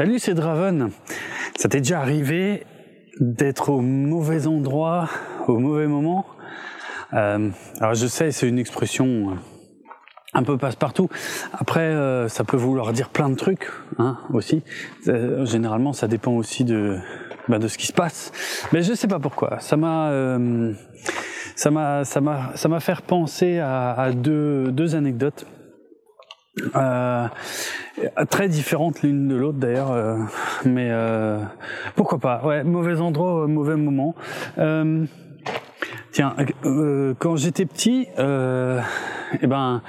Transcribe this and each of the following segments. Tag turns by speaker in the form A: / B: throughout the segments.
A: Salut, c'est Draven. Ça t'est déjà arrivé d'être au mauvais endroit, au mauvais moment euh, Alors je sais, c'est une expression euh, un peu passe-partout. Après, euh, ça peut vouloir dire plein de trucs hein, aussi. Généralement, ça dépend aussi de bah, de ce qui se passe. Mais je sais pas pourquoi. Ça m'a ça m'a ça m'a ça m'a fait penser à, à deux deux anecdotes. Euh, très différentes l'une de l'autre d'ailleurs, euh, mais euh, pourquoi pas. Ouais, mauvais endroit, mauvais moment. Euh, tiens, euh, quand j'étais petit, eh ben,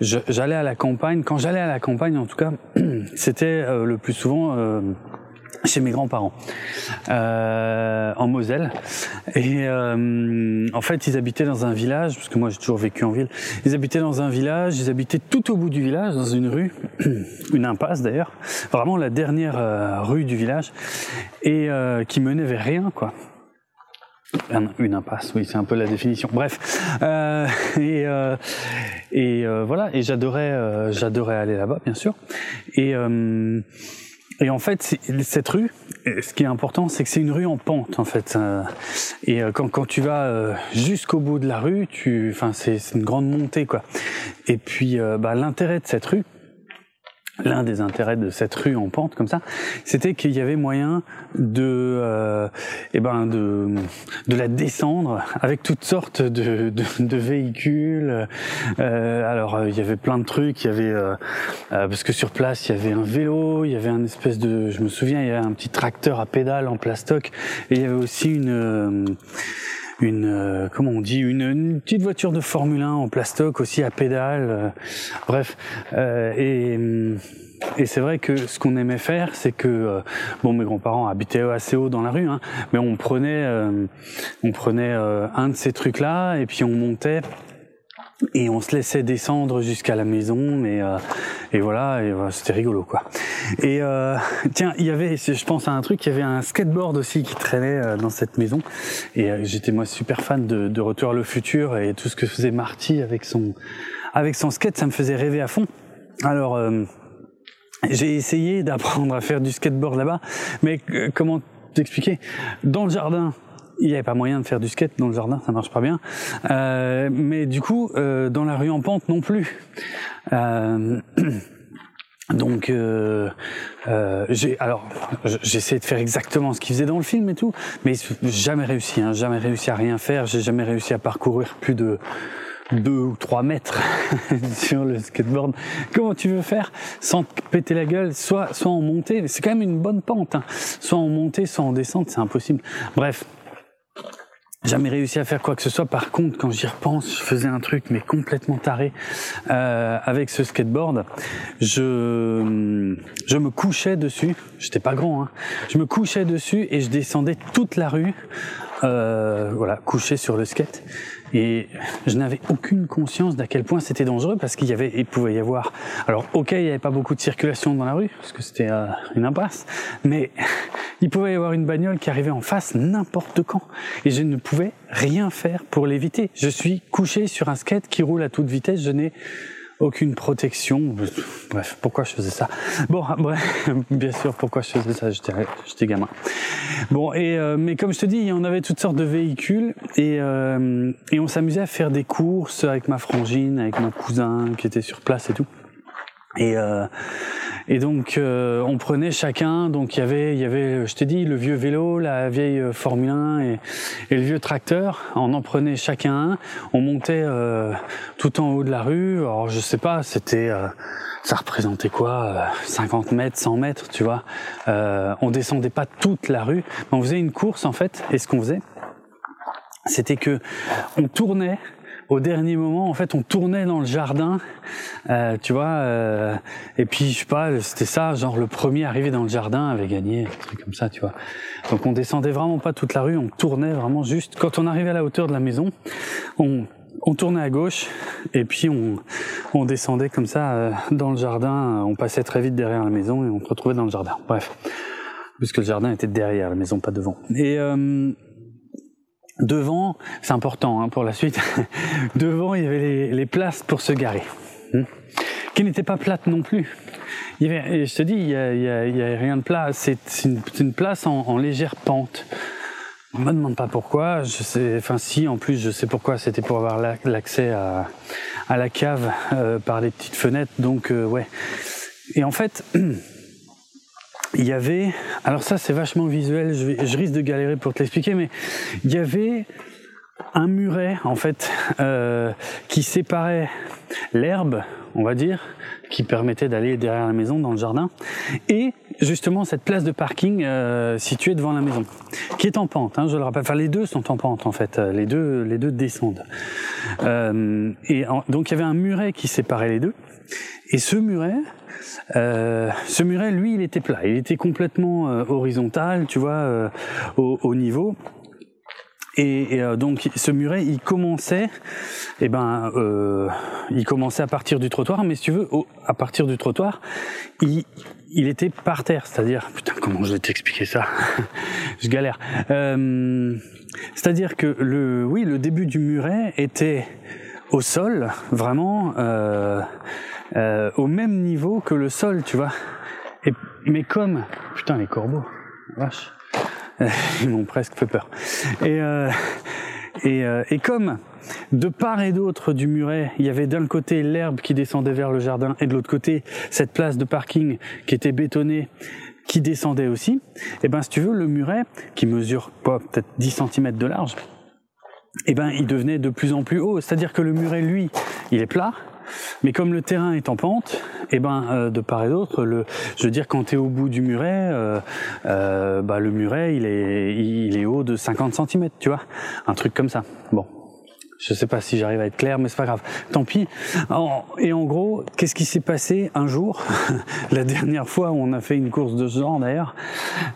A: j'allais à la campagne. Quand j'allais à la campagne, en tout cas, c'était le plus souvent chez mes grands-parents euh, en Moselle et euh, en fait ils habitaient dans un village parce que moi j'ai toujours vécu en ville ils habitaient dans un village ils habitaient tout au bout du village dans une rue une impasse d'ailleurs vraiment la dernière euh, rue du village et euh, qui menait vers rien quoi une impasse, oui, c'est un peu la définition. Bref, euh, et, euh, et euh, voilà, et j'adorais, j'adorais aller là-bas, bien sûr. Et et en fait, cette rue, ce qui est important, c'est que c'est une rue en pente, en fait. Et euh, quand, tu vas euh, jusqu'au bout de la rue, tu, enfin, c'est une grande montée, quoi. Et puis, euh, bah, l'intérêt de cette rue, l'un des intérêts de cette rue en pente comme ça, c'était qu'il y avait moyen de, euh, eh ben de, de la descendre avec toutes sortes de, de, véhicules. Euh, alors euh, il y avait plein de trucs, il y avait euh, parce que sur place il y avait un vélo, il y avait un espèce de, je me souviens, il y avait un petit tracteur à pédales en plastoc et il y avait aussi une une euh, comment on dit une, une, petite voiture de Formule 1 en plastoc aussi à pédale euh, bref. Euh, et et c'est vrai que ce qu'on aimait faire, c'est que bon, mes grands-parents habitaient assez haut dans la rue, hein, mais on prenait, on prenait un de ces trucs-là et puis on montait et on se laissait descendre jusqu'à la maison et, euh, et voilà et c'était rigolo quoi. Et euh, tiens il y avait je pense à un truc il y avait un skateboard aussi qui traînait euh, dans cette maison. Et euh, j'étais moi super fan de, de Retour à le futur et tout ce que faisait Marty avec son avec son skate ça me faisait rêver à fond. Alors euh, j'ai essayé d'apprendre à faire du skateboard là-bas mais comment t'expliquer? Dans le jardin il n'y avait pas moyen de faire du skate dans le jardin, ça marche pas bien. Euh, mais du coup, euh, dans la rue en pente non plus. Euh, donc, j'ai alors j'essaie de faire exactement ce qu'il faisait dans le film et tout, mais jamais réussi, hein, jamais réussi à rien faire. J'ai jamais réussi à parcourir plus de deux ou trois mètres sur le skateboard. Comment tu veux faire sans te péter la gueule, soit soit en montée, c'est quand même une bonne pente, hein. soit en montée, soit en descente, c'est impossible. Bref, jamais réussi à faire quoi que ce soit. Par contre, quand j'y repense, je faisais un truc mais complètement taré euh, avec ce skateboard. Je je me couchais dessus. J'étais pas grand, hein. Je me couchais dessus et je descendais toute la rue. Euh, voilà, couché sur le skate. Et je n'avais aucune conscience d'à quel point c'était dangereux parce qu'il y avait, il pouvait y avoir. Alors, ok, il n'y avait pas beaucoup de circulation dans la rue parce que c'était euh, une impasse, mais il pouvait y avoir une bagnole qui arrivait en face n'importe quand et je ne pouvais rien faire pour l'éviter. Je suis couché sur un skate qui roule à toute vitesse. Je n'ai aucune protection. Bref, pourquoi je faisais ça? Bon, bref, bien sûr, pourquoi je faisais ça? J'étais gamin. Bon, et euh, mais comme je te dis, on avait toutes sortes de véhicules et euh, et on s'amusait à faire des courses avec ma frangine, avec mon cousin qui était sur place et tout. Et euh, et donc euh, on prenait chacun, donc il y avait, il y avait, je t'ai dit, le vieux vélo, la vieille euh, Formule 1 et, et, le vieux tracteur. On en prenait chacun un. On montait euh, tout en haut de la rue. Alors je sais pas, c'était, euh, ça représentait quoi, 50 mètres, 100 mètres, tu vois. on descendait pas toute la rue, mais on faisait une course en fait. Et ce qu'on faisait, c'était que on tournait au dernier moment, en fait, on tournait dans le jardin, euh, tu vois, euh, et puis je sais pas, c'était ça, genre le premier arrivé dans le jardin avait gagné, un comme ça, tu vois. Donc on descendait vraiment pas toute la rue, on tournait vraiment juste. Quand on arrivait à la hauteur de la maison, on on tournait à gauche et puis on, on descendait comme ça euh, dans le jardin. On passait très vite derrière la maison et on se retrouvait dans le jardin. Bref, puisque le jardin était derrière la maison, pas devant. Et euh, devant, c'est important hein, pour la suite, devant il y avait les, les, places pour se garer. Hmm. qui n'était pas plate non plus. Il y avait, je te dis, il y a, a, a rien de plat. C'est une, une, place en, en légère pente. On me demande pas pourquoi. Je sais, enfin si, en plus je sais pourquoi. C'était pour avoir l'accès à, à la cave euh, par les petites fenêtres. Donc euh, ouais. Et en fait, il y avait. Alors ça c'est vachement visuel. Je, risque de galérer pour te l'expliquer, mais il y avait un muret en fait euh, qui séparait l'herbe, on va dire, qui permettait d'aller derrière la maison dans le jardin, et justement cette place de parking euh, située devant la maison, qui est en pente. Hein, je le rappelle. Enfin, les deux sont en pente en fait. Les deux, les deux descendent. Euh, et donc il y avait un muret qui séparait les deux, et ce muret. Euh, ce muret, lui, il était plat. Il était complètement euh, horizontal, tu vois, euh, au, au, niveau. Et, et euh, donc ce muret, il commençait, eh ben, euh, il commençait à partir du trottoir, mais si tu veux, au, à partir du trottoir, il, il était par terre, c'est-à-dire, putain, comment je vais t'expliquer ça? Je galère. Euh, c'est-à-dire que le, oui, le début du muret était au sol, vraiment euh, euh, au même niveau que le sol, tu vois. Et, mais comme, putain, les corbeaux, vache. Ils m'ont presque fait peur. Et, euh, et, euh, et, comme de part et d'autre du muret, il y avait d'un côté l'herbe qui descendait vers le jardin et de l'autre côté cette place de parking qui était bétonnée qui descendait aussi, et eh ben si tu veux le muret qui mesure pas peut-être 10 cm de large, et eh ben il devenait de plus en plus haut, c'est-à-dire que le muret lui, il est plat, mais comme le terrain est en pente, eh ben euh, de part et d'autre, je veux dire quand tu es au bout du muret, euh, euh, bah le muret il est il est haut de 50 cm, tu vois, un truc comme ça. Bon, je sais pas si j'arrive à être clair, mais c'est pas grave. Tant pis. Et en gros, qu'est-ce qui s'est passé un jour La dernière fois, où on a fait une course de ce genre d'ailleurs.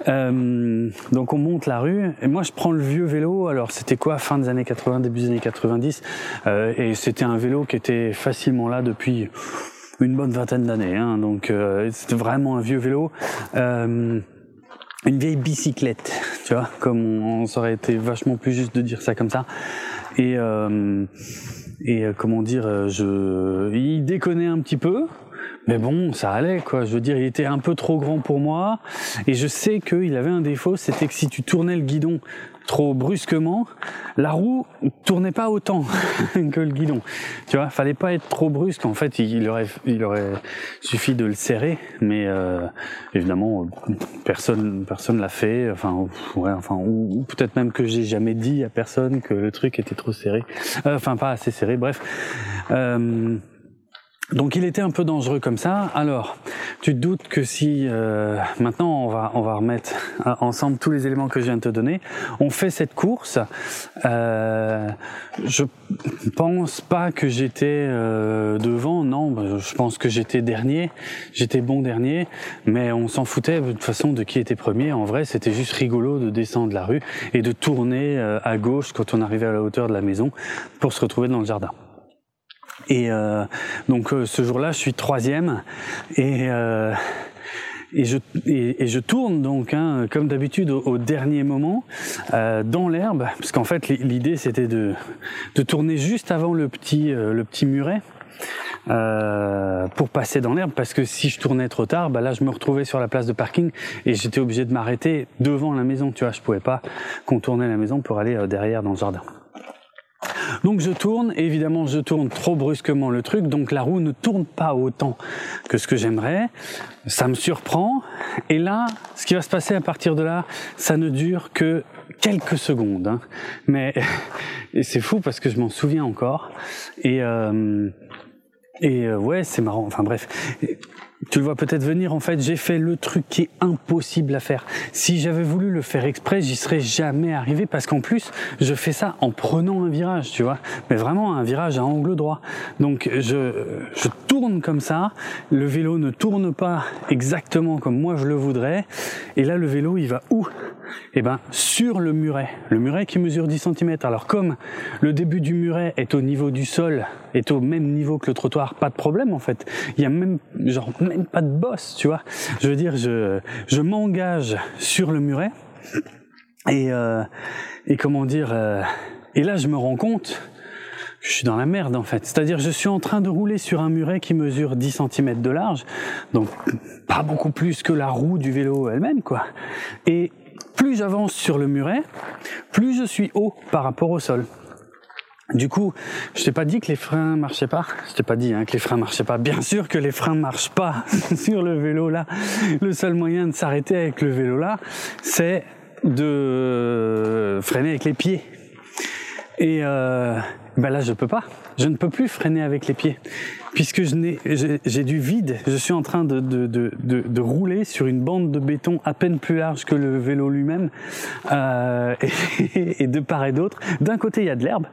A: Euh, donc on monte la rue et moi je prends le vieux vélo. Alors c'était quoi? Fin des années 80, début des années 90. Euh, et c'était un vélo qui était facilement là depuis une bonne vingtaine d'années. Hein, donc euh, c'était vraiment un vieux vélo. Une vieille bicyclette, tu vois, comme on, on, aurait été vachement plus juste de dire ça comme ça. Et, euh, et euh, comment dire, euh, je, il déconnait un petit peu, mais bon, ça allait, quoi. Je veux dire, il était un peu trop grand pour moi. Et je sais qu'il avait un défaut, c'était que si tu tournais le guidon trop brusquement, la roue tournait pas autant que le guidon. Tu vois, fallait pas être trop brusque. En fait, il aurait, suffi de le serrer, mais euh, évidemment, personne, personne l'a fait. Enfin, ouais, enfin, ou, ou peut-être même que j'ai jamais dit à personne que le truc était trop serré. Euh, enfin, pas assez serré. Bref. Euh, donc il était un peu dangereux comme ça. Alors, tu te doutes que si euh, maintenant on va on va remettre ensemble tous les éléments que je viens de te donner, on fait cette course. Euh, je pense pas que j'étais euh, devant, non. Je pense que j'étais dernier. J'étais bon dernier, mais on s'en foutait de toute façon de qui était premier. En vrai, c'était juste rigolo de descendre la rue et de tourner euh, à gauche quand on arrivait à la hauteur de la maison pour se retrouver dans le jardin. Et euh, donc euh, ce jour-là, je suis troisième et euh, et je et, je tourne donc hein, comme d'habitude au, au, dernier moment euh, dans l'herbe parce qu'en fait l'idée c'était de de tourner juste avant le petit euh, le petit muret euh, pour passer dans l'herbe parce que si je tournais trop tard, bah là je me retrouvais sur la place de parking et j'étais obligé de m'arrêter devant la maison. Tu vois, je pouvais pas contourner la maison pour aller derrière dans le jardin. Donc je tourne, évidemment je tourne trop brusquement le truc, donc la roue ne tourne pas autant que ce que j'aimerais. Ça me surprend, et là, ce qui va se passer à partir de là, ça ne dure que quelques secondes. Hein. Mais c'est fou parce que je m'en souviens encore. Et, euh, euh, ouais, c'est marrant. Enfin bref tu le vois peut-être venir, en fait, j'ai fait le truc qui est impossible à faire. Si j'avais voulu le faire exprès, j'y serais jamais arrivé parce qu'en plus, je fais ça en prenant un virage, tu vois. Mais vraiment un virage à angle droit. Donc, je, je tourne comme ça. Le vélo ne tourne pas exactement comme moi je le voudrais. Et là, le vélo, il va où? Eh ben, sur le muret. Le muret qui mesure 10 cm. Alors, comme le début du muret est au niveau du sol, est au même niveau que le trottoir, pas de problème, en fait. Il y a même, genre, même pas de bosse, tu vois. Je veux dire, je, je m'engage sur le muret et, euh, et comment dire, euh, et là je me rends compte je suis dans la merde en fait. C'est-à-dire je suis en train de rouler sur un muret qui mesure 10 cm de large, donc pas beaucoup plus que la roue du vélo elle-même quoi. Et plus j'avance sur le muret, plus je suis haut par rapport au sol. Du coup, je t'ai pas dit que les freins marchaient pas. Je t'ai pas dit hein, que les freins marchaient pas. Bien sûr que les freins marchent pas sur le vélo là. Le seul moyen de s'arrêter avec le vélo là, c'est de freiner avec les pieds. Et euh, ben là, je peux pas. Je ne peux plus freiner avec les pieds puisque j'ai du vide. Je suis en train de, de, de, de, rouler sur une bande de béton à peine plus large que le vélo lui-même, euh, et, et, de part et d'autre. D'un côté, il y a de l'herbe,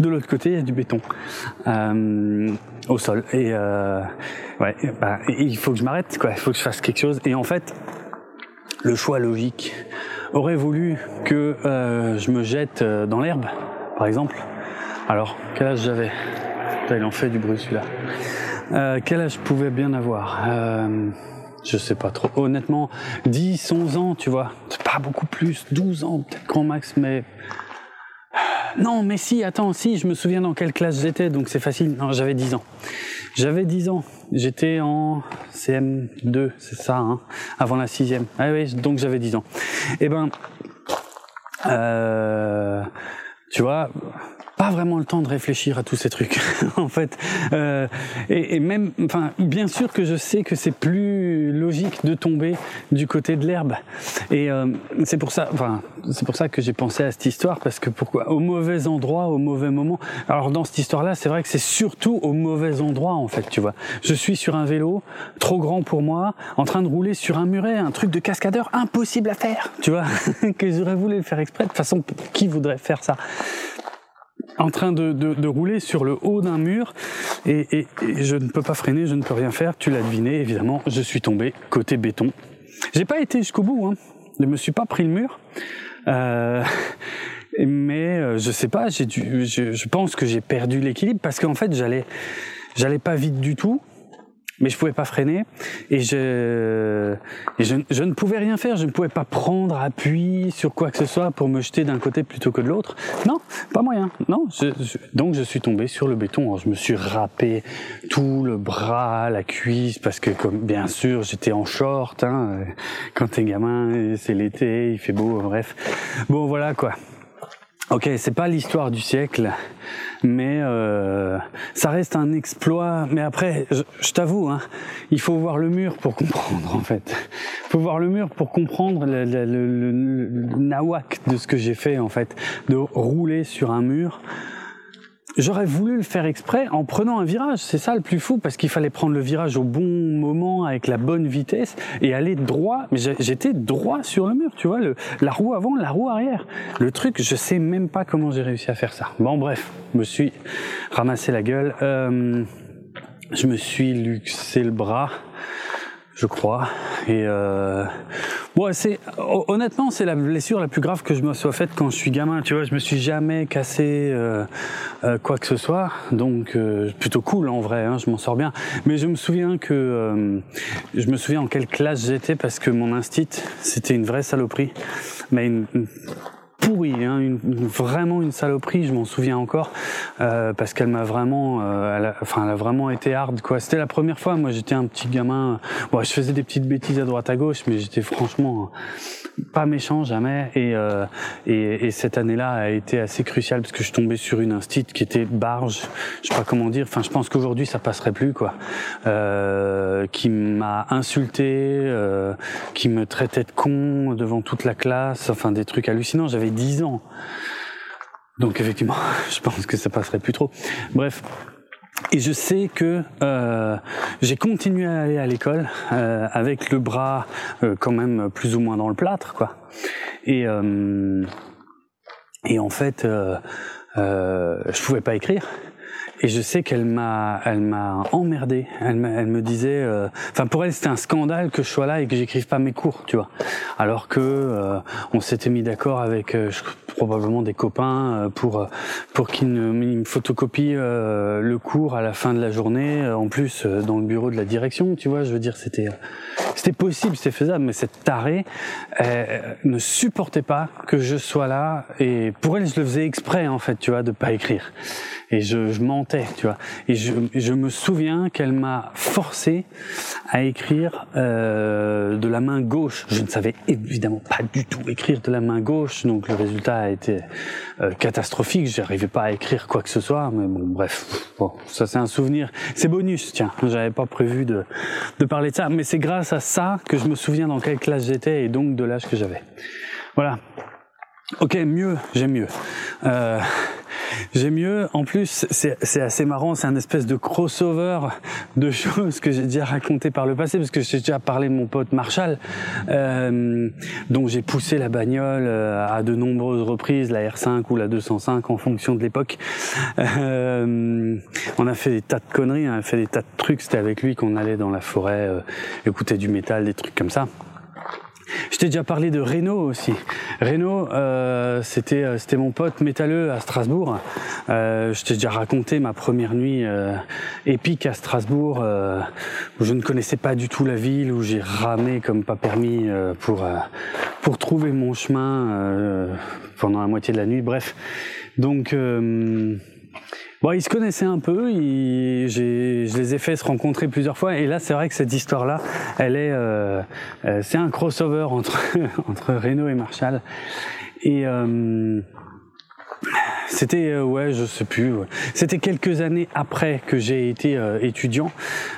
A: de l'autre côté, il y a du béton euh, au sol. Et euh, ouais, bah, il faut que je m'arrête, quoi. Il faut que je fasse quelque chose. Et en fait, le choix logique aurait voulu que euh, je me jette euh, dans l'herbe, par exemple. Alors, quel âge j'avais? Il en fait du bruit celui-là. Euh, quel âge je bien avoir euh, Je sais pas trop. Honnêtement, 10, 11 ans, tu vois. Pas beaucoup plus. 12 ans, peut-être grand max, mais... Non, mais si, attends, si, je me souviens dans quelle classe j'étais, donc c'est facile. Non, j'avais 10 ans. J'avais 10 ans. J'étais en CM2, c'est ça, hein, avant la sixième. Ah oui, donc j'avais 10 ans. Eh ben, euh, tu vois, pas vraiment le temps de réfléchir à tous ces trucs en fait. Euh, et, et, même enfin bien sûr que je sais que c'est plus logique de tomber du côté de l'herbe. Et euh, c'est pour ça enfin c'est pour ça que j'ai pensé à cette histoire parce que pourquoi? Au mauvais endroit au mauvais moment. Alors dans cette histoire là c'est vrai que c'est surtout au mauvais endroit en fait tu vois. Je suis sur un vélo trop grand pour moi en train de rouler sur un muret un truc de cascadeur impossible à faire tu vois que j'aurais voulu le faire exprès de toute façon qui voudrait faire ça? En train de, rouler sur le haut d'un mur et, je ne peux pas freiner, je ne peux rien faire. Tu l'as deviné, évidemment, je suis tombé côté béton. J'ai pas été jusqu'au bout, hein. je me suis pas pris le mur. Euh, mais euh, je sais pas, je pense que j'ai perdu l'équilibre parce qu'en fait j'allais, j'allais pas vite du tout mais je pouvais pas freiner et je, je, je, ne pouvais rien faire. Je ne pouvais pas prendre appui sur quoi que ce soit pour me jeter d'un côté plutôt que de l'autre. Non, pas moyen. Non, je, donc je suis tombé sur le béton. Je me suis râpé tout le bras, la cuisse, parce que comme bien sûr j'étais en short. Hein, quand t'es gamin, c'est l'été, il fait beau, bref. Bon voilà quoi. Ok, c'est pas l'histoire du siècle, mais euh, ça reste un exploit. Mais après, je, je t'avoue, hein, il faut voir le mur pour comprendre en fait. Il faut voir le mur pour comprendre le, le, le, le nawak de ce que j'ai fait en fait, de rouler sur un mur. J'aurais voulu le faire exprès en prenant un virage. C'est ça le plus fou parce qu'il fallait prendre le virage au bon moment avec la bonne vitesse et aller droit. Mais j'étais droit sur le mur, tu vois, la roue avant, la roue arrière. Le truc, je sais même pas comment j'ai réussi à faire ça. Bon, bref, me suis ramassé la gueule. Euh, je me suis luxé le bras je crois. Et euh, bon, c'est honnêtement, c'est la blessure la plus grave que je me sois faite quand je suis gamin. Tu vois, je me suis jamais cassé euh, euh, quoi que ce soit, donc euh, plutôt cool en vrai. Hein, je m'en sors bien. Mais je me souviens que euh, je me souviens en quelle classe j'étais parce que mon instit, c'était une vraie saloperie, mais une, une pourrie, hein, une, vraiment une saloperie, je m'en souviens encore, euh, parce qu'elle m'a vraiment, euh, enfin, elle a vraiment été hard, quoi. C'était la première fois, moi j'étais un petit gamin, bon, je faisais des petites bêtises à droite à gauche, mais j'étais franchement pas méchant jamais, et, euh, et, et, cette année-là a été assez cruciale parce que je suis tombé sur une instit qui était barge, je sais pas comment dire, enfin, je pense qu'aujourd'hui ça passerait plus, quoi, euh, qui m'a insulté, euh, qui me traitait de con devant toute la classe, enfin des trucs hallucinants. J'avais 10 ans. Donc effectivement, je pense que ça passerait plus trop. Bref. Et je sais que euh, j'ai continué à aller à l'école euh, avec le bras euh, quand même plus ou moins dans le plâtre, quoi. Et et en fait, je pouvais pas écrire. Et je sais qu'elle m'a, elle m'a emmerdé. Elle, elle me disait, enfin pour elle c'était un scandale que je sois là et que j'écrive pas mes cours, tu vois. Alors que on s'était mis d'accord avec, je, probablement des copains pour pour qu'ils me, me photocopient le cours à la fin de la journée en plus dans le bureau de la direction tu vois je veux dire c'était c'était possible, c'était faisable, mais cette tarée ne supportait pas que je sois là. Et pour elle, je le faisais exprès en fait, tu vois, de pas écrire et je, je, mentais, tu vois. Et je, je me souviens qu'elle m'a forcé à écrire euh, de la main gauche. Je ne savais évidemment pas du tout écrire de la main gauche, donc le résultat a été euh, catastrophique. J'arrivais pas à écrire quoi que ce soit, mais bon, bref. Bon, ça c'est un souvenir. C'est bonus, tiens. J'avais pas prévu de, de parler de ça, mais c'est grâce à ça que je me souviens dans quelle classe j'étais et donc de l'âge que j'avais. Voilà. Ok, mieux, j'aime mieux. Euh, j'ai mieux. En plus, c'est assez marrant. C'est un espèce de crossover de choses que j'ai déjà raconté par le passé, parce que j'ai déjà parlé de mon pote Marshall, euh, dont j'ai poussé la bagnole euh, à de nombreuses reprises, la R5 ou la 205 en fonction de l'époque. Euh, on a fait des tas de conneries, on a fait des tas de trucs. C'était avec lui qu'on allait dans la forêt, euh, écouter du métal, des trucs comme ça. Je t'ai déjà parlé de Renault aussi. Renault, euh, c'était euh, c'était mon pote métalleux à Strasbourg. Euh, je t'ai déjà raconté ma première nuit euh, épique à Strasbourg, euh, où je ne connaissais pas du tout la ville, où j'ai ramé comme pas permis pour pour trouver mon chemin pendant la moitié de la nuit. Bref, donc Bon, ils se connaissaient un peu, ils, je les ai fait se rencontrer plusieurs fois, et là, c'est vrai que cette histoire-là, elle est, euh, euh c'est un crossover entre entre Renault et Marshall. Et euh, c'était euh, ouais, je sais plus. C'était quelques années après que j'ai été euh, étudiant,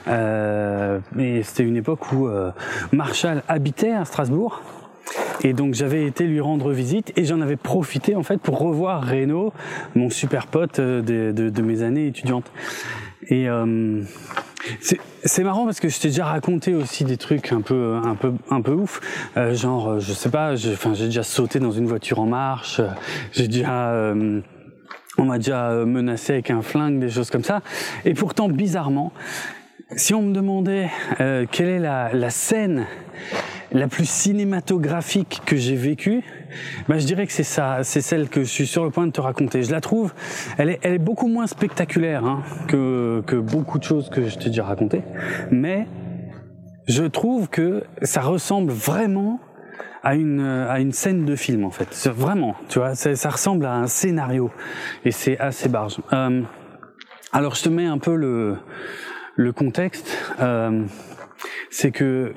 A: euh, et c'était une époque où Marshall habitait à Strasbourg. Et donc j'avais été lui rendre visite et j'en avais profité en fait pour revoir Renaud, mon super pote euh, de, mes années étudiantes. Et euh, c'est marrant parce que je t'ai déjà raconté aussi des trucs un peu un peu un peu ouf, euh, genre je sais pas, enfin j'ai déjà sauté dans une voiture en marche, j'ai déjà euh, on m'a déjà menacé avec un flingue, des choses comme ça. Et pourtant bizarrement, si on me demandait euh, quelle est la, la scène la plus cinématographique que j'ai vécue, bah, je dirais que c'est ça, c'est celle que je suis sur le point de te raconter. Je la trouve, elle est, elle est beaucoup moins spectaculaire hein, que, que beaucoup de choses que je t'ai déjà racontées, mais je trouve que ça ressemble vraiment à une à une scène de film en fait. Vraiment, tu vois, ça, ça ressemble à un scénario et c'est assez barge. Euh, alors je te mets un peu le le contexte. Euh, c'est que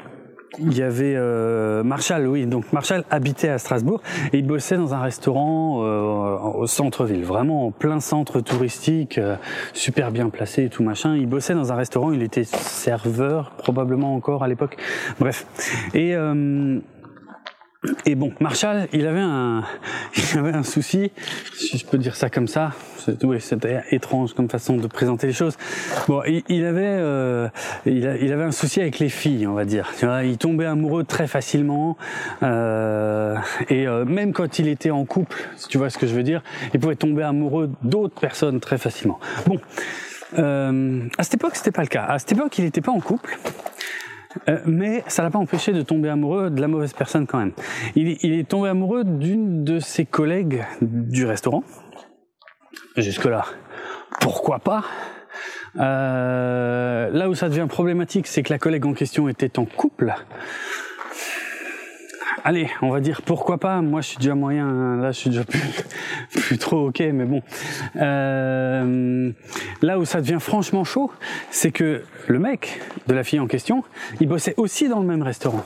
A: il y avait euh, Marshall, oui. Donc Marshall habitait à Strasbourg et il bossait dans un restaurant euh, au centre-ville, vraiment en plein centre touristique, euh, super bien placé et tout machin. Il bossait dans un restaurant, il était serveur probablement encore à l'époque. Bref. Et euh, et bon, Marshall, il avait un, il avait un souci, si je peux dire ça comme ça. C'était étrange comme façon de présenter les choses. Bon, il, avait, euh, il, avait un souci avec les filles, on va dire. Tu vois, il tombait amoureux très facilement, euh, et euh, même quand il était en couple, si tu vois ce que je veux dire, il pouvait tomber amoureux d'autres personnes très facilement. Bon, euh, à cette époque, c'était pas le cas. À cette époque, il n'était pas en couple. Euh, mais ça l'a pas empêché de tomber amoureux de la mauvaise personne quand même. Il, est tombé amoureux d'une de ses collègues du restaurant. Jusque-là, pourquoi pas? Euh, Là où ça devient problématique, c'est que la collègue en question était en couple allez, on va dire pourquoi pas. Moi, je suis déjà moyen. Là, je suis déjà plus, plus trop ok, mais bon. Euh, là où ça devient franchement chaud, c'est que le mec de la fille en question, il bossait aussi dans le même restaurant.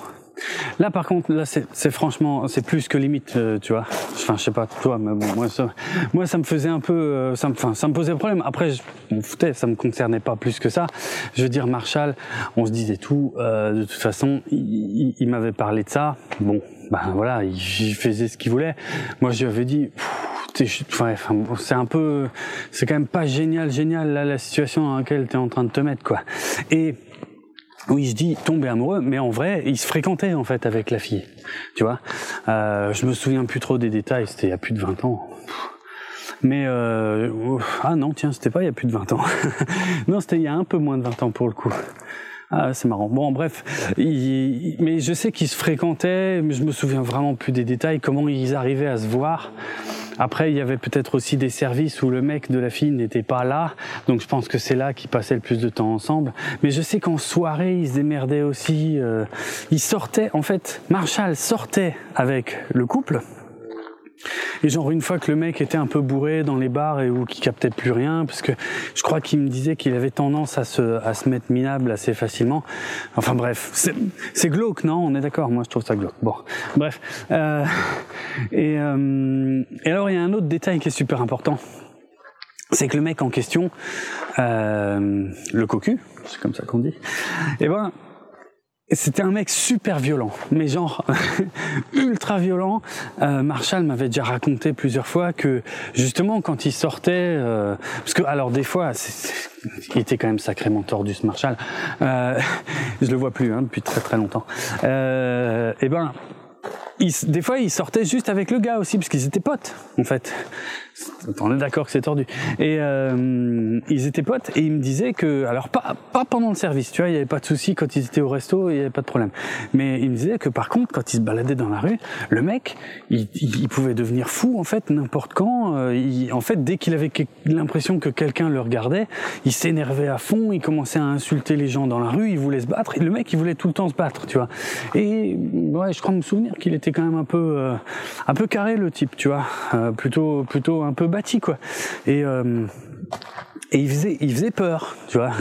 A: Là, par contre, là, c'est franchement, c'est plus que limite, euh, tu vois. Enfin, je sais pas toi, mais bon, moi, ça, moi, ça me faisait un peu, euh, ça me, enfin, ça me posait problème. Après, je m'en ça me concernait pas plus que ça. Je veux dire, Marshall, on se disait tout. Euh, de toute façon, il, il m'avait parlé de ça. Bon, ben voilà, il, faisait ce qu'il voulait. Moi, je lui avais dit. Enfin, c'est un peu, c'est quand même pas génial, génial là la situation dans laquelle tu es en train de te mettre quoi. Et oui, je dis tomber amoureux, mais en vrai, il se fréquentait en fait avec la fille, tu vois? Euh, je me souviens plus trop des détails, c'était il y a plus de 20 ans. Mais euh, ah non, tiens, c'était pas il y a plus de 20 ans. non, c'était il y a un peu moins de 20 ans pour le coup. Ah, c'est marrant. Bon, bref, mais je sais qu'ils se fréquentaient, mais je me souviens vraiment plus des détails, comment ils arrivaient à se voir après, il y avait peut-être aussi des services où le mec de la fille n'était pas là, donc je pense que c'est là qu'ils passaient le plus de temps ensemble. Mais je sais qu'en soirée, ils se démerdaient aussi. Euh, ils sortaient, en fait, Marshall sortait avec le couple. Et genre une fois que le mec était un peu bourré dans les bars et où qui captait plus rien, parce que je crois qu'il me disait qu'il avait tendance à se à se mettre minable assez facilement. Enfin bref, c'est glauque, non? On est d'accord? Moi je trouve ça glauque. Bon, bref. Euh, et, euh, et alors il y a un autre détail qui est super important, c'est que le mec en question, euh, le cocu, c'est comme ça qu'on dit, eh ben c'était un mec super violent, mais genre ultra violent. Euh, Marshall m'avait déjà raconté plusieurs fois que justement quand il sortait, euh, parce que alors des fois, il était quand même sacrément tordu ce Marshall. Euh, je le vois plus hein, depuis très très longtemps. Euh, et ben des fois, ils sortaient juste avec le gars aussi, parce qu'ils étaient potes, en fait. On est d'accord que c'est tordu. Et euh, ils étaient potes, et ils me disaient que, alors pas pas pendant le service, tu vois, il y avait pas de souci quand ils étaient au resto, il y avait pas de problème. Mais ils me disaient que par contre, quand ils se baladaient dans la rue, le mec, il, il, pouvait devenir fou en fait n'importe quand. Euh, il, en fait, dès qu'il avait l'impression que quelqu'un le regardait, il s'énervait à fond, il commençait à insulter les gens dans la rue, il voulait se battre. Et le mec, il voulait tout le temps se battre, tu vois. Et ouais, je crois me souvenir qu'il était quand même un peu euh, un peu carré le type, tu vois, euh, plutôt plutôt peu bâti quoi. Et euh, et il faisait, il faisait peur, tu vois.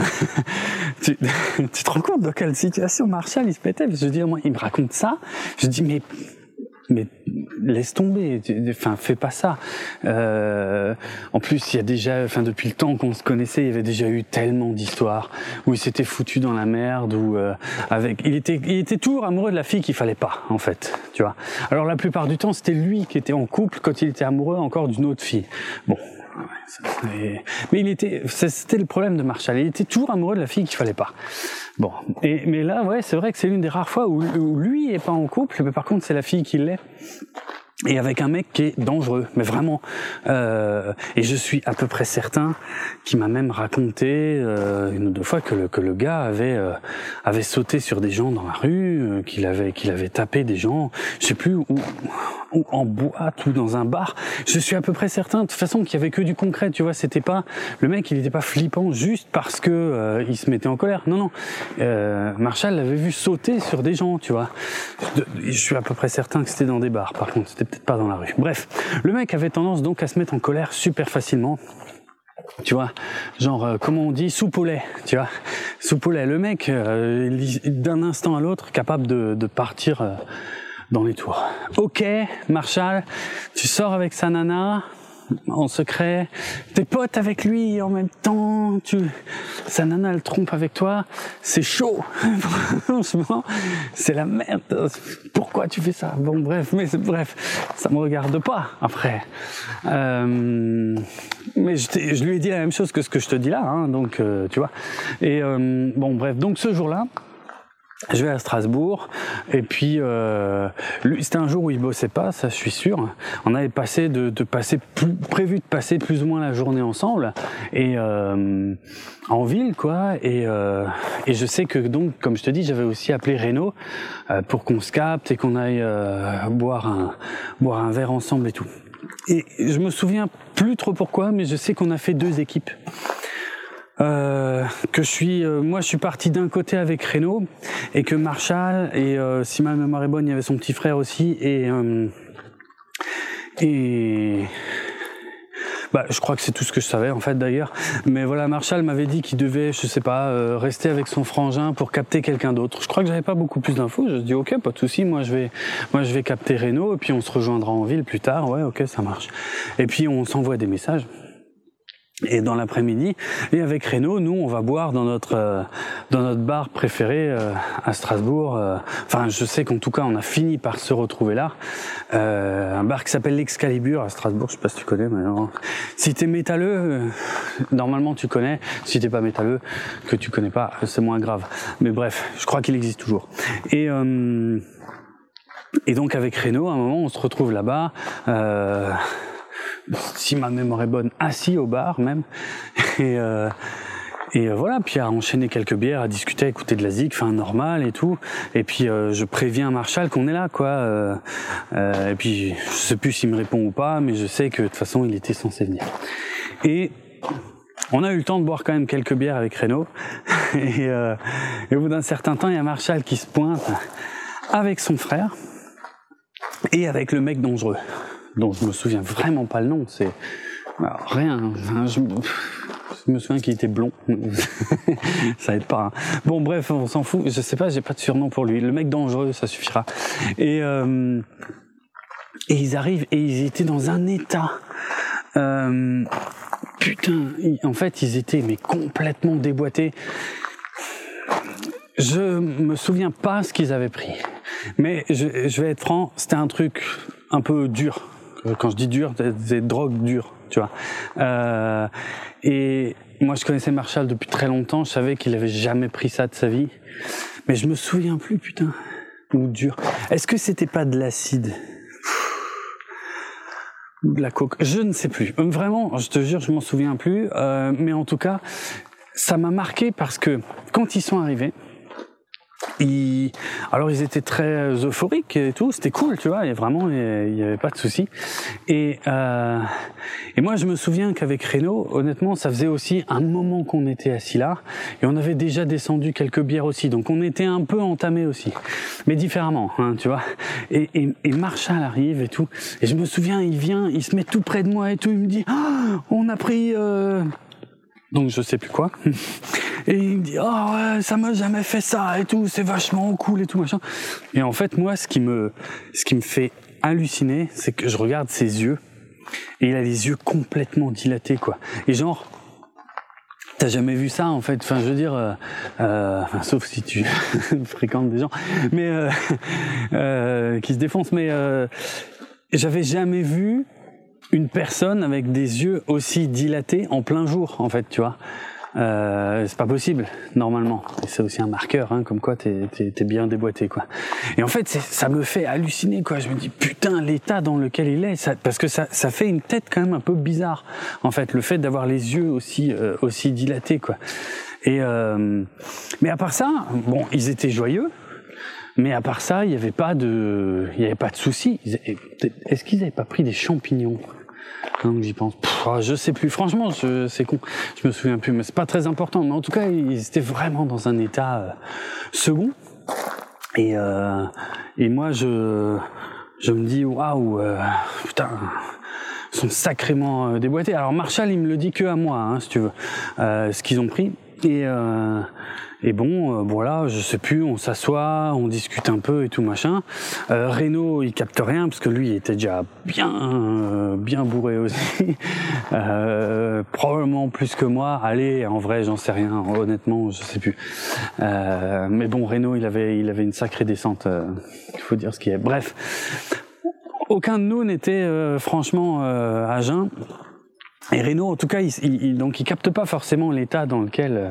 A: tu, tu, te rends compte dans quelle situation Marshall il se mettait? Je veux dire, moi, il me raconte ça. Je dis, mais mais laisse tomber, enfin fais pas ça. Euh, en plus, il y a déjà, enfin depuis le temps qu'on se connaissait, il y avait déjà eu tellement d'histoires où il s'était foutu dans la merde, ou euh, avec, il était, il était toujours amoureux de la fille qu'il fallait pas, en fait, tu vois. Alors la plupart du temps, c'était lui qui était en couple quand il était amoureux encore d'une autre fille. Bon, mais il était, c'était le problème de Marshall. Il était toujours amoureux de la fille qu'il fallait pas. Bon, et mais là, ouais, c'est vrai que c'est l'une des rares fois où, où lui est pas en couple, mais par contre c'est la fille qui l'est et avec un mec qui est dangereux, mais vraiment. Euh, et je suis à peu près certain qu'il m'a même raconté euh, une ou deux fois que le, que le gars avait euh, avait sauté sur des gens dans la rue, euh, qu'il avait qu'il avait tapé des gens, je sais plus où, ou en boîte ou dans un bar. Je suis à peu près certain de toute façon qu'il y avait que du concret, tu vois. C'était pas le mec, il n'était pas flippant juste parce que euh, il se mettait en colère. Non, non. Marshall l'avait vu sauter sur des gens, tu vois. Je suis à peu près certain que c'était dans des bars. Par contre, pas dans la rue. Bref, le mec avait tendance donc à se mettre en colère super facilement. Tu vois, genre euh, comment on dit soupe tu vois, soupe. Le mec, euh, d'un instant à l'autre, capable de, de partir euh, dans les tours. Ok, Marshall, tu sors avec sa nana, en secret, t'es potes avec lui en même temps, tu, sa nana le trompe avec toi, c'est chaud. Franchement, c'est la merde. Pourquoi tu fais ça? Bon, bref, mais bref, ça me regarde pas après. Euh, mais je, lui ai dit la même chose que ce que je te dis là, hein, donc euh, tu vois. Et euh, bon, bref, donc ce jour-là je vais à Strasbourg et puis euh, c'était un jour où il bossait pas, ça je suis sûr. On avait passé de, de passer plus, prévu de passer plus ou moins la journée ensemble et euh, en ville quoi. Et, euh, et je sais que donc comme je te dis, j'avais aussi appelé Renault euh, pour qu'on se capte et qu'on aille euh, boire un boire un verre ensemble et tout. Et je me souviens plus trop pourquoi, mais je sais qu'on a fait deux équipes. Euh, que je suis, euh, moi je suis parti d'un côté avec Renault et que Marshall et euh, si ma mémoire est bonne, il y avait son petit frère aussi et et bah, je crois que c'est tout ce que je savais en fait d'ailleurs. Mais voilà, Marshall m'avait dit qu'il devait, je sais pas, rester avec son frangin pour capter quelqu'un d'autre. Je crois que j'avais pas beaucoup plus d'infos. Je dis ok, pas de souci. Moi je vais, moi je vais capter Renault et puis on se rejoindra en ville plus tard. Ouais, ok, ça marche. Et puis on s'envoie des messages et dans l'après-midi. Et avec Renault, nous, on va boire dans notre euh, dans notre bar préféré euh, à Strasbourg. Euh, enfin, je sais qu'en tout cas, on a fini par se retrouver là. un bar qui s'appelle l'Excalibur à Strasbourg. Je sais pas si tu connais, mais non. Si t'es métalleux, normalement tu connais. Si t'es pas métalleux, que tu connais pas, c'est moins grave. Mais bref, je crois qu'il existe toujours. Et et donc avec Renault, à un moment, on se retrouve là-bas si ma mémoire est bonne, assis au bar même. Et, euh, et euh, voilà, puis à enchaîner quelques bières, à discuter, à écouter de la zik, enfin normal et tout. Et puis euh, je préviens Marshall qu'on est là, quoi. Euh, et puis je sais plus s'il me répond ou pas, mais je sais que de toute façon il était censé venir. Et on a eu le temps de boire quand même quelques bières avec Renault. et, et au bout d'un certain temps, il y a Marshall qui se pointe avec son frère et avec le mec dangereux, dont je me souviens vraiment pas le nom. C'est rien. je, me souviens qu'il était blond. ça aide pas. Hein. Bon, bref, on s'en fout. Je sais pas, j'ai pas de surnom pour lui. Le mec dangereux, ça suffira. Et euh, et ils arrivent et ils étaient dans un état. Euh, putain, en fait, ils étaient mais complètement déboîtés. Je me souviens pas ce qu'ils avaient pris, mais je vais être franc, c'était un truc un peu dur. Quand je dis dur, c'est drogue dure tu vois. Euh, et moi, je connaissais Marshall depuis très longtemps. Je savais qu'il avait jamais pris ça de sa vie, mais je me souviens plus, putain, ou dur. Est-ce que c'était pas de l'acide? De la coke? Je ne sais plus. Vraiment, je te jure, je m'en souviens plus. Euh, mais en tout cas, ça m'a marqué parce que quand ils sont arrivés, alors ils étaient très euphoriques et tout, c'était cool, tu vois, et vraiment il n'y avait pas de souci. Et euh, et moi je me souviens qu'avec Renault, honnêtement, ça faisait aussi un moment qu'on était assis là et on avait déjà descendu quelques bières aussi, donc on était un peu entamé aussi, mais différemment, hein, tu vois. Et, et, et, Marshall arrive et tout, et je me souviens, il vient, il se met tout près de moi et tout, il me dit, oh, on a pris euh, donc je sais plus quoi. Et il me dit oh ouais ça m'a jamais fait ça et tout, c'est vachement cool et tout machin. Et en fait moi ce qui me ce qui me fait halluciner, c'est que je regarde ses yeux et il a les yeux complètement dilatés quoi. Et genre T'as jamais vu ça en fait, enfin je veux dire, euh, euh sauf si tu fréquentes des gens, mais euh, euh, qui se défoncent. Mais euh, j'avais jamais vu une personne avec des yeux aussi dilatés en plein jour, en fait, tu vois. Euh, c'est pas possible normalement. C'est aussi un marqueur, hein, comme quoi t'es es, bien déboîté, quoi. Et en fait, ça me fait halluciner, quoi. Je me dis putain l'état dans lequel il est, ça, parce que ça, ça fait une tête quand même un peu bizarre. En fait, le fait d'avoir les yeux aussi euh, aussi dilatés, quoi. Et euh, mais à part ça, bon, ils étaient joyeux. Mais à part ça, il n'y avait pas de, il y avait pas de soucis. Est-ce qu'ils n'avaient pas pris des champignons? Donc j'y pense. Oh, je sais plus. Franchement, c'est con. Je me souviens plus, mais c'est pas très important. Mais en tout cas, ils étaient vraiment dans un état euh, second. Et euh, et moi, je je me dis waouh, euh, putain. Ils sont sacrément déboîtés. Alors Marshall, il me le dit que à moi, hein, si tu veux, ce qu'ils ont pris. Et et bon, euh, voilà, je sais plus, on s'assoit, on discute un peu et tout machin. Euh, Renault, il capte rien parce que lui, il était déjà bien, euh, bien bourré aussi, euh, probablement plus que moi. Allez, en vrai, j'en sais rien. Honnêtement, je sais plus. Euh, mais bon, Renault, il avait, il avait une sacrée descente. Il faut dire ce qu'il y a. Bref, aucun de nous n'était franchement à jeun. Et Renault, en tout cas, il, il, donc il capte pas forcément l'état dans lequel euh,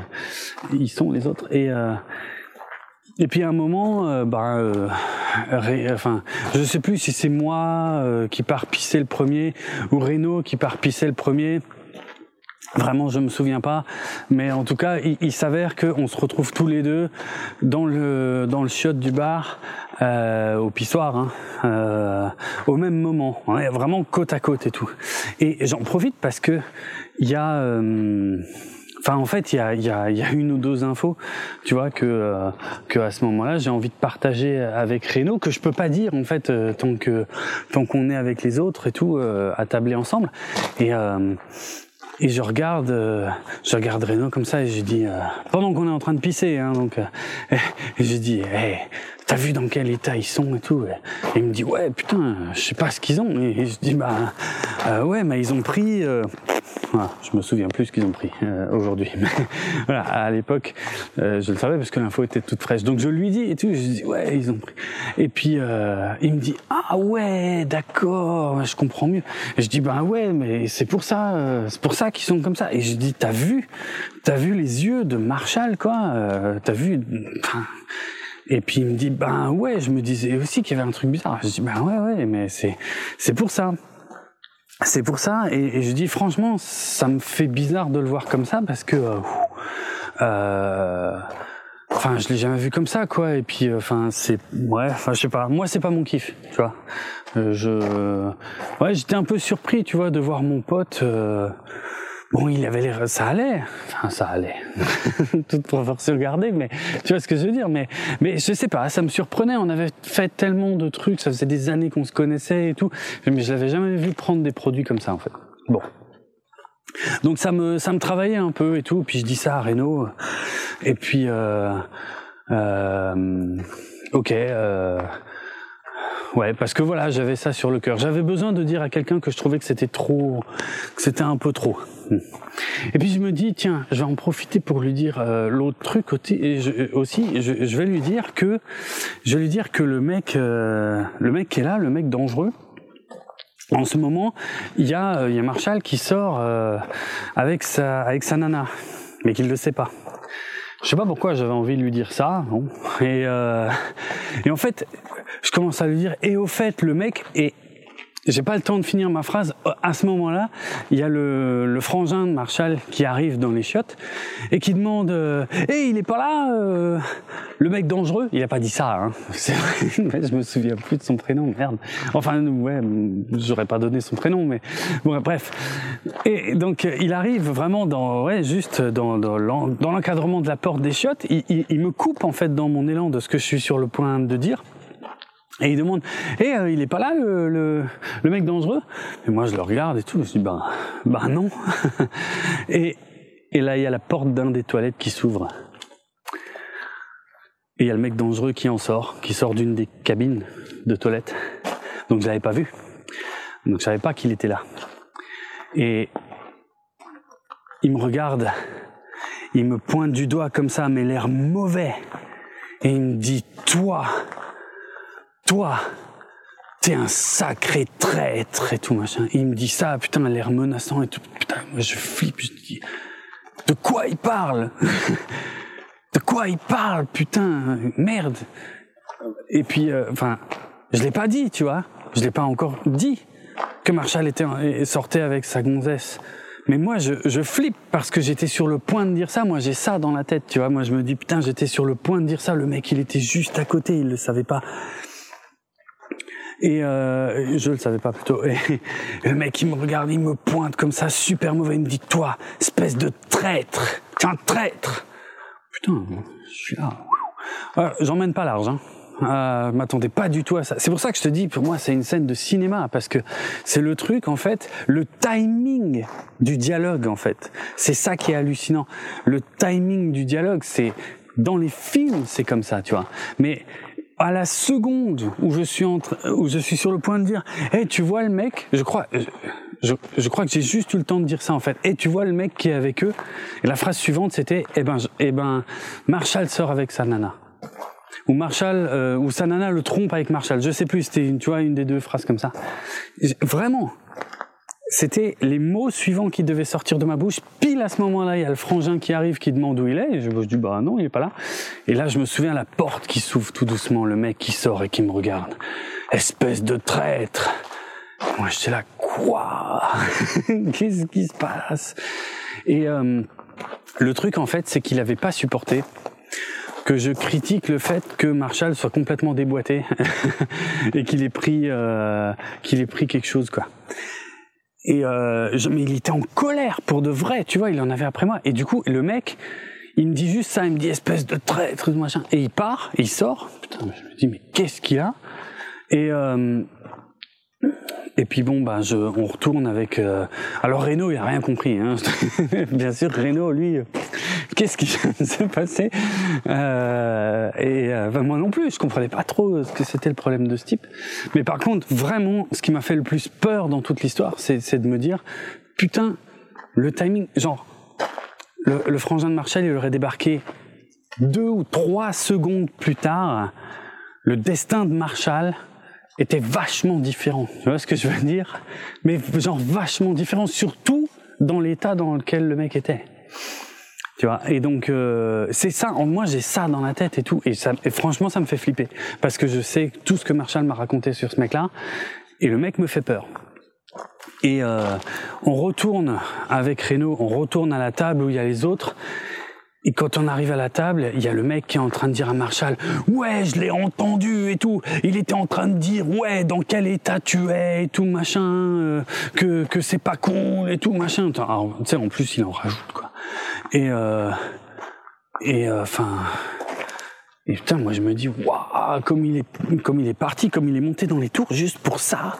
A: ils sont les autres. Et euh, et puis à un moment, euh, euh, enfin, je sais plus si c'est moi qui part pisser le premier ou Renault qui part le premier. Vraiment, je me souviens pas, mais en tout cas, il, s'avère qu'on se retrouve tous les deux dans le dans le chiotte du bar euh, au pissoir, hein, euh, au même moment, est vraiment côte à côte et tout. Et j'en profite parce que il y a euh, Enfin, en fait, il y a, y, a, y a, une ou deux infos, tu vois, que euh, que à ce moment-là, j'ai envie de partager avec Renaud, que je peux pas dire en fait euh, tant que tant qu'on est avec les autres et tout, euh, à tabler ensemble. Et et je regarde, euh, je regarde Renaud comme ça et je dis, euh, pendant qu'on est en train de pisser, hein, donc, euh, et, je dis, hey, t'as vu dans quel état ils sont et tout? Et il me dit, ouais, putain, je sais pas ce qu'ils ont. Et je dis, bah, ouais, mais ils ont pris. Voilà, je me souviens plus ce qu'ils ont pris aujourd'hui. Mais voilà, à l'époque, je le savais parce que l'info était toute fraîche. Donc je lui dis et tout, je dis ouais, ils ont pris. Et puis il me dit ah ouais, d'accord, je comprends mieux. Et je dis bah ouais, mais c'est pour ça, c'est pour ça qui sont comme ça. Et je dis, t'as vu, t'as vu les yeux de Marshall, quoi euh, T'as vu Et puis il me dit, ben ouais, je me disais aussi qu'il y avait un truc bizarre. Je dis, ben ouais, ouais, mais c'est c'est pour ça. C'est pour ça. Et, je dis, franchement, ça me fait bizarre de le voir comme ça parce que. Euh, Euh, enfin, je l'ai jamais vu comme ça, quoi. Et puis, enfin, c'est, ouais, enfin, je sais pas. Moi, c'est pas mon kiff, tu vois. je, ouais, j'étais un peu surpris, tu vois, de voir mon pote. Bon, il avait l'air, ça allait, enfin ça allait, toute proportion gardée, mais tu vois ce que je veux dire. Mais, mais je sais pas, ça me surprenait. On avait fait tellement de trucs, ça faisait des années qu'on se connaissait et tout, mais je l'avais jamais vu prendre des produits comme ça en fait. Bon, donc ça me ça me travaillait un peu et tout. Puis je dis ça à Renault. Et puis euh, euh, ok. Euh, ouais, parce que voilà, j'avais ça sur le cœur. J'avais besoin de dire à quelqu'un que je trouvais que c'était trop, que c'était un peu trop. Et puis je me dis, tiens, je vais en profiter pour lui dire euh, l'autre truc aussi. Je, vais lui dire que, je vais lui dire que le mec, euh, le mec qui est là, le mec dangereux. En ce moment, il y a, il y a Marshall qui sort euh, avec sa, avec sa nana, mais qu'il ne le sait pas. Je sais pas pourquoi j'avais envie de lui dire ça. Et, et en fait, je commence à lui dire, et au fait, le mec est j'ai pas le temps de finir ma phrase. À ce moment-là, il y a le, le, frangin de Marshall qui arrive dans les chiottes et qui demande euh, "Eh, il est pas là euh, Le mec dangereux Il a pas dit ça. Hein. C'est vrai. je me souviens plus de son prénom. Merde. Enfin, ouais, j'aurais pas donné son prénom, mais bon, bref. Et donc, il arrive vraiment dans, ouais, juste dans, dans l'encadrement de la porte des chiottes. Il, il, il me coupe en fait dans mon élan de ce que je suis sur le point de dire. Et il demande, eh, euh, il est pas là le, le, mec dangereux? Et moi je le regarde et tout, je dis, ben, ben non. et, et là il y a la porte d'un des toilettes qui s'ouvre. Et il y a le mec dangereux qui en sort, qui sort d'une des cabines de toilette. Donc je l'avais pas vu. Donc je savais pas qu'il était là. Et il me regarde, il me pointe du doigt comme ça, mais l'air mauvais. Et il me dit, toi, toi, t'es un sacré traître et tout machin. il me dit ça, putain, l'air menaçant et tout. Putain, moi je flippe, je dis, de quoi il parle? De quoi il parle, putain, merde. Et puis, euh, enfin, je l'ai pas dit, tu vois. Je l'ai pas encore dit que Marshall était sortait avec sa gonzesse. Mais moi, je, je flippe parce que j'étais sur le point de dire ça. Moi, j'ai ça dans la tête, tu vois. Moi, je me dis, putain, j'étais sur le point de dire ça. Le mec, il était juste à côté, il le savait pas. Et euh, je le savais pas plutôt. Et, le mec, il me regarde, il me pointe comme ça, super mauvais. Il me dit, toi, espèce de traître, t'es un traître. Putain, je suis là. Euh, J'emmène pas large. Hein. Euh, m'attendais pas du tout à ça. C'est pour ça que je te dis, pour moi, c'est une scène de cinéma parce que c'est le truc, en fait, le timing du dialogue, en fait. C'est ça qui est hallucinant. Le timing du dialogue, c'est dans les films, c'est comme ça, tu vois. Mais à la seconde où je suis entre, où je suis sur le point de dire, hey, tu vois le mec, je crois, je, je crois que j'ai juste eu le temps de dire ça en fait. Et tu vois le mec qui est avec eux? Et la phrase suivante c'était, eh ben, eh ben, Marshall sort avec sa nana. Ou Marshall, euh, ou sa nana le trompe avec Marshall. Je sais plus, c'était, tu vois, une des deux phrases comme ça. Vraiment, c'était les mots suivants qui devaient sortir de ma bouche. Pile à ce moment-là, il y a le frangin qui arrive, qui demande où il est. Et je, je dis, bah non, il est pas là. Et là, je me souviens la porte qui s'ouvre tout doucement, le mec qui sort et qui me regarde. Espèce de traître. Moi, j'étais là, quoi? Qu'est-ce qui se passe? Et euh, le truc, en fait, c'est qu'il n'avait pas supporté que je critique le fait que Marshall soit complètement déboîté et qu'il ait pris euh, qu'il ait pris quelque chose quoi. Et euh, je, mais il était en colère pour de vrai, tu vois, il en avait après moi. Et du coup, le mec, il me dit juste ça, il me dit espèce de traître, machin. Et il part, il sort. Putain, je me dis mais qu'est-ce qu'il a? Et euh, et puis bon, bah, je, on retourne avec. Euh... Alors Renault, il a rien compris. Hein. Bien sûr, Renault, lui, qu'est-ce qui vient de se passer? Euh, Et euh, moi non plus, je comprenais pas trop ce que c'était le problème de ce type. Mais par contre, vraiment, ce qui m'a fait le plus peur dans toute l'histoire, c'est de me dire, putain, le timing, genre, le, le frangin de Marshall, il aurait débarqué deux ou trois secondes plus tard. Le destin de Marshall était vachement différent. Tu vois ce que je veux dire? Mais genre vachement différent, surtout dans l'état dans lequel le mec était. Tu vois? Et donc euh, c'est ça. Moi j'ai ça dans la tête et tout. Et, ça, et franchement ça me fait flipper parce que je sais tout ce que Marshall m'a raconté sur ce mec-là et le mec me fait peur. Et euh, on retourne avec Renault, on retourne à la table où il y a les autres. Et quand on arrive à la table, il y a le mec qui est en train de dire à Marshall, ouais, je l'ai entendu et tout. Il était en train de dire, ouais, dans quel état tu es et tout machin, euh, que que c'est pas cool et tout machin. Tu sais, en plus il en rajoute quoi. Et euh, et euh, enfin. Et putain, moi je me dis, waouh, comme il est, comme il est parti, comme il est monté dans les tours juste pour ça.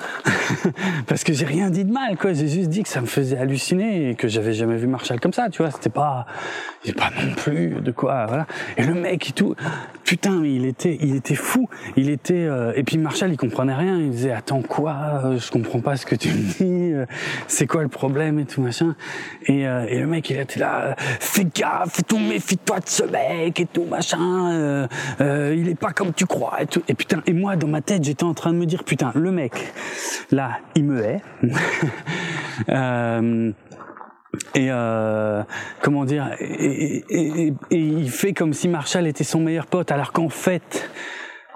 A: Parce que j'ai rien dit de mal, quoi. J'ai juste dit que ça me faisait halluciner et que j'avais jamais vu Marshall comme ça, tu vois. C'était pas, j'ai pas non plus de quoi, voilà. Et le mec et tout, putain, il était, il était fou. Il était, euh, et puis Marshall, il comprenait rien. Il disait, attends quoi Je comprends pas ce que tu me dis. Euh, c'est quoi le problème et tout machin. Et, euh, et le mec, il était là, fais gaffe, et tout, méfie-toi de ce mec et tout machin euh, il est pas comme tu crois et tout. Et putain, et moi dans ma tête, j'étais en train de me dire putain, le mec, là, il me hait. euh, et euh, comment dire et, et, et, il fait comme si Marshall était son meilleur pote alors qu'en fait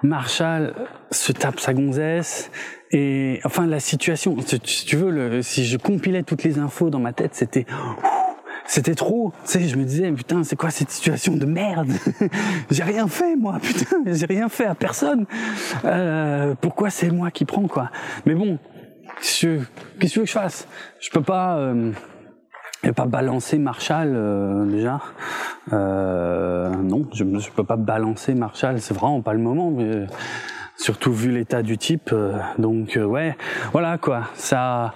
A: Marshall se tape sa gonzesse et enfin la situation si tu veux si je compilais toutes les infos dans ma tête c'était c'était trop. Tu sais, je me disais, putain, c'est quoi cette situation de merde? J'ai rien fait, moi, putain, j'ai rien fait à personne. Euh, pourquoi c'est moi qui prends, quoi? Mais bon, qu'est-ce que tu veux que je fasse? Je peux pas... Euh, je pas balancer Marshall euh, déjà. Euh, non, je ne peux pas balancer Marshall. C'est vraiment pas le moment. Mais surtout vu l'état du type. Euh, donc euh, ouais, voilà quoi. Ça,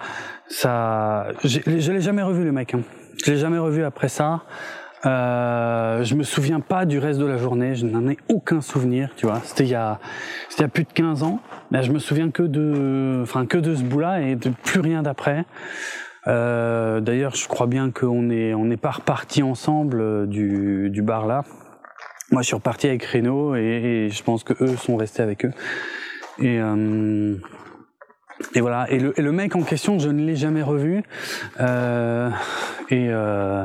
A: ça, je l'ai jamais revu le mec. Hein. Je l'ai jamais revu après ça. Euh, je me souviens pas du reste de la journée, je n'en ai aucun souvenir, tu vois. C'était il y a, plus de 15 ans. Mais je me souviens que de, enfin que de ce bout-là et de plus rien d'après. Euh, D'ailleurs, je crois bien qu'on on n'est pas reparti ensemble euh, du, bar là. Moi, je suis reparti avec Renault et, et, je pense que eux sont restés avec eux. Et euh, et voilà. Et le, mec en question, je ne l'ai jamais revu. Euh, et euh,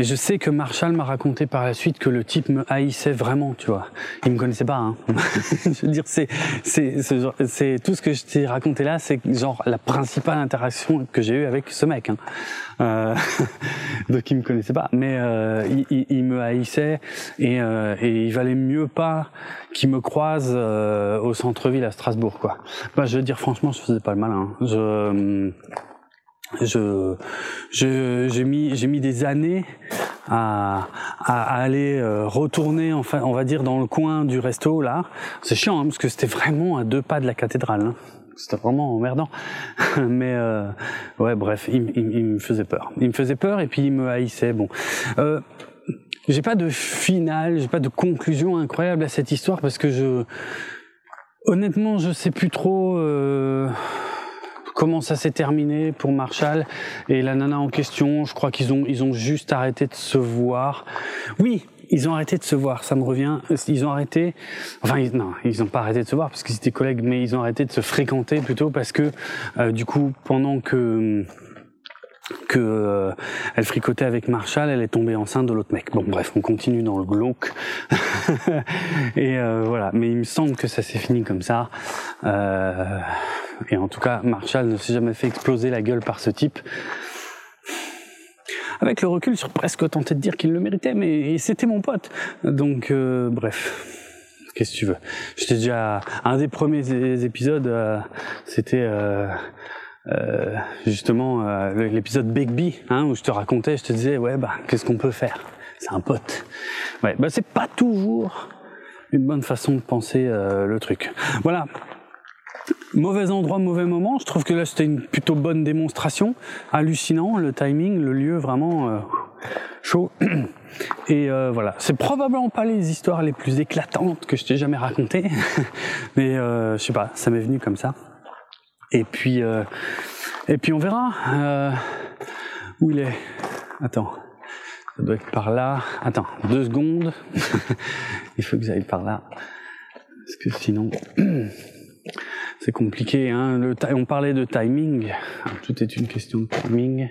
A: mais je sais que Marshall m'a raconté par la suite que le type me haïssait vraiment, tu vois. Il me connaissait pas. Hein. je veux dire, c'est c'est c'est tout ce que je t'ai raconté là, c'est genre la principale interaction que j'ai eue avec ce mec. Hein. Euh, donc il me connaissait pas, mais euh, il, il, me haïssait et, euh, et il valait mieux pas qu'il me croise euh, au centre-ville à Strasbourg, quoi. Bah, je veux dire franchement, je faisais pas le malin. Hein. Je je j'ai mis j'ai mis des années à, à, aller euh, retourner enfin on va dire dans le coin du resto là. C'est chiant hein, parce que c'était vraiment à deux pas de la cathédrale hein. c'était vraiment emmerdant. Mais euh, ouais bref il, il, me faisait peur. Il me faisait peur et puis il me haïssait. Bon. Euh, j'ai pas de finale j'ai pas de conclusion incroyable à cette histoire parce que je honnêtement je sais plus trop euh, comment ça s'est terminé pour Marshall et la nana en question. Je crois qu'ils ont ils ont juste arrêté de se voir. Oui, ils ont arrêté de se voir, ça me revient. Ils ont arrêté, enfin ils, non, ils n'ont pas arrêté de se voir parce qu'ils étaient collègues, mais ils ont arrêté de se fréquenter plutôt parce que euh, du coup pendant que que euh, elle fricotait avec Marshall, elle est tombée enceinte de l'autre mec. Bon bref, on continue dans le glauque. et euh, voilà, mais il me semble que ça s'est fini comme ça. Euh, et en tout cas, Marshall ne s'est jamais fait exploser la gueule par ce type. Avec le recul, je suis presque tenté de dire qu'il le méritait, mais c'était mon pote. Donc euh, bref. Qu'est-ce que tu veux? J'étais déjà un des premiers épisodes. Euh, c'était euh, justement euh, l'épisode Bigby, hein, où je te racontais, je te disais, ouais, bah, qu'est-ce qu'on peut faire? C'est un pote. Ouais, bah, c'est pas toujours une bonne façon de penser euh, le truc. Voilà. Mauvais endroit, mauvais moment. Je trouve que là, c'était une plutôt bonne démonstration. Hallucinant, le timing, le lieu vraiment euh, chaud. Et euh, voilà, c'est probablement pas les histoires les plus éclatantes que je t'ai jamais racontées, mais euh, je sais pas, ça m'est venu comme ça. Et puis, euh, et puis on verra euh, où il est. Attends, ça doit être par là. Attends, deux secondes. il faut que j'aille par là, parce que sinon c'est compliqué. Hein on parlait de timing. Tout est une question de timing.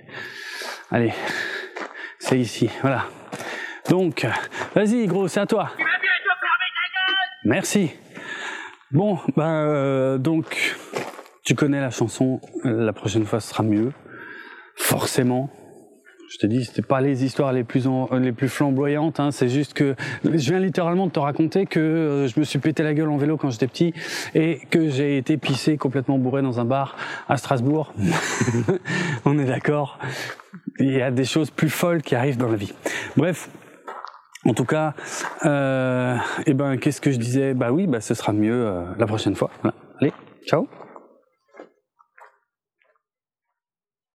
A: Allez, c'est ici. Voilà. Donc, vas-y, gros, c'est à toi. Merci. Bon, ben euh, donc tu connais la chanson, la prochaine fois ce sera mieux. Forcément. Je te dis, c'était pas les histoires les plus les plus flamboyantes. Hein, c'est juste que je viens littéralement de te raconter que euh, je me suis pété la gueule en vélo quand j'étais petit et que j'ai été pissé complètement bourré dans un bar à Strasbourg. On est d'accord. Il y a des choses plus folles qui arrivent dans la vie. Bref. En tout cas, euh, eh ben, qu'est-ce que je disais? Bah oui, bah ce sera mieux euh, la prochaine fois. Allez, ciao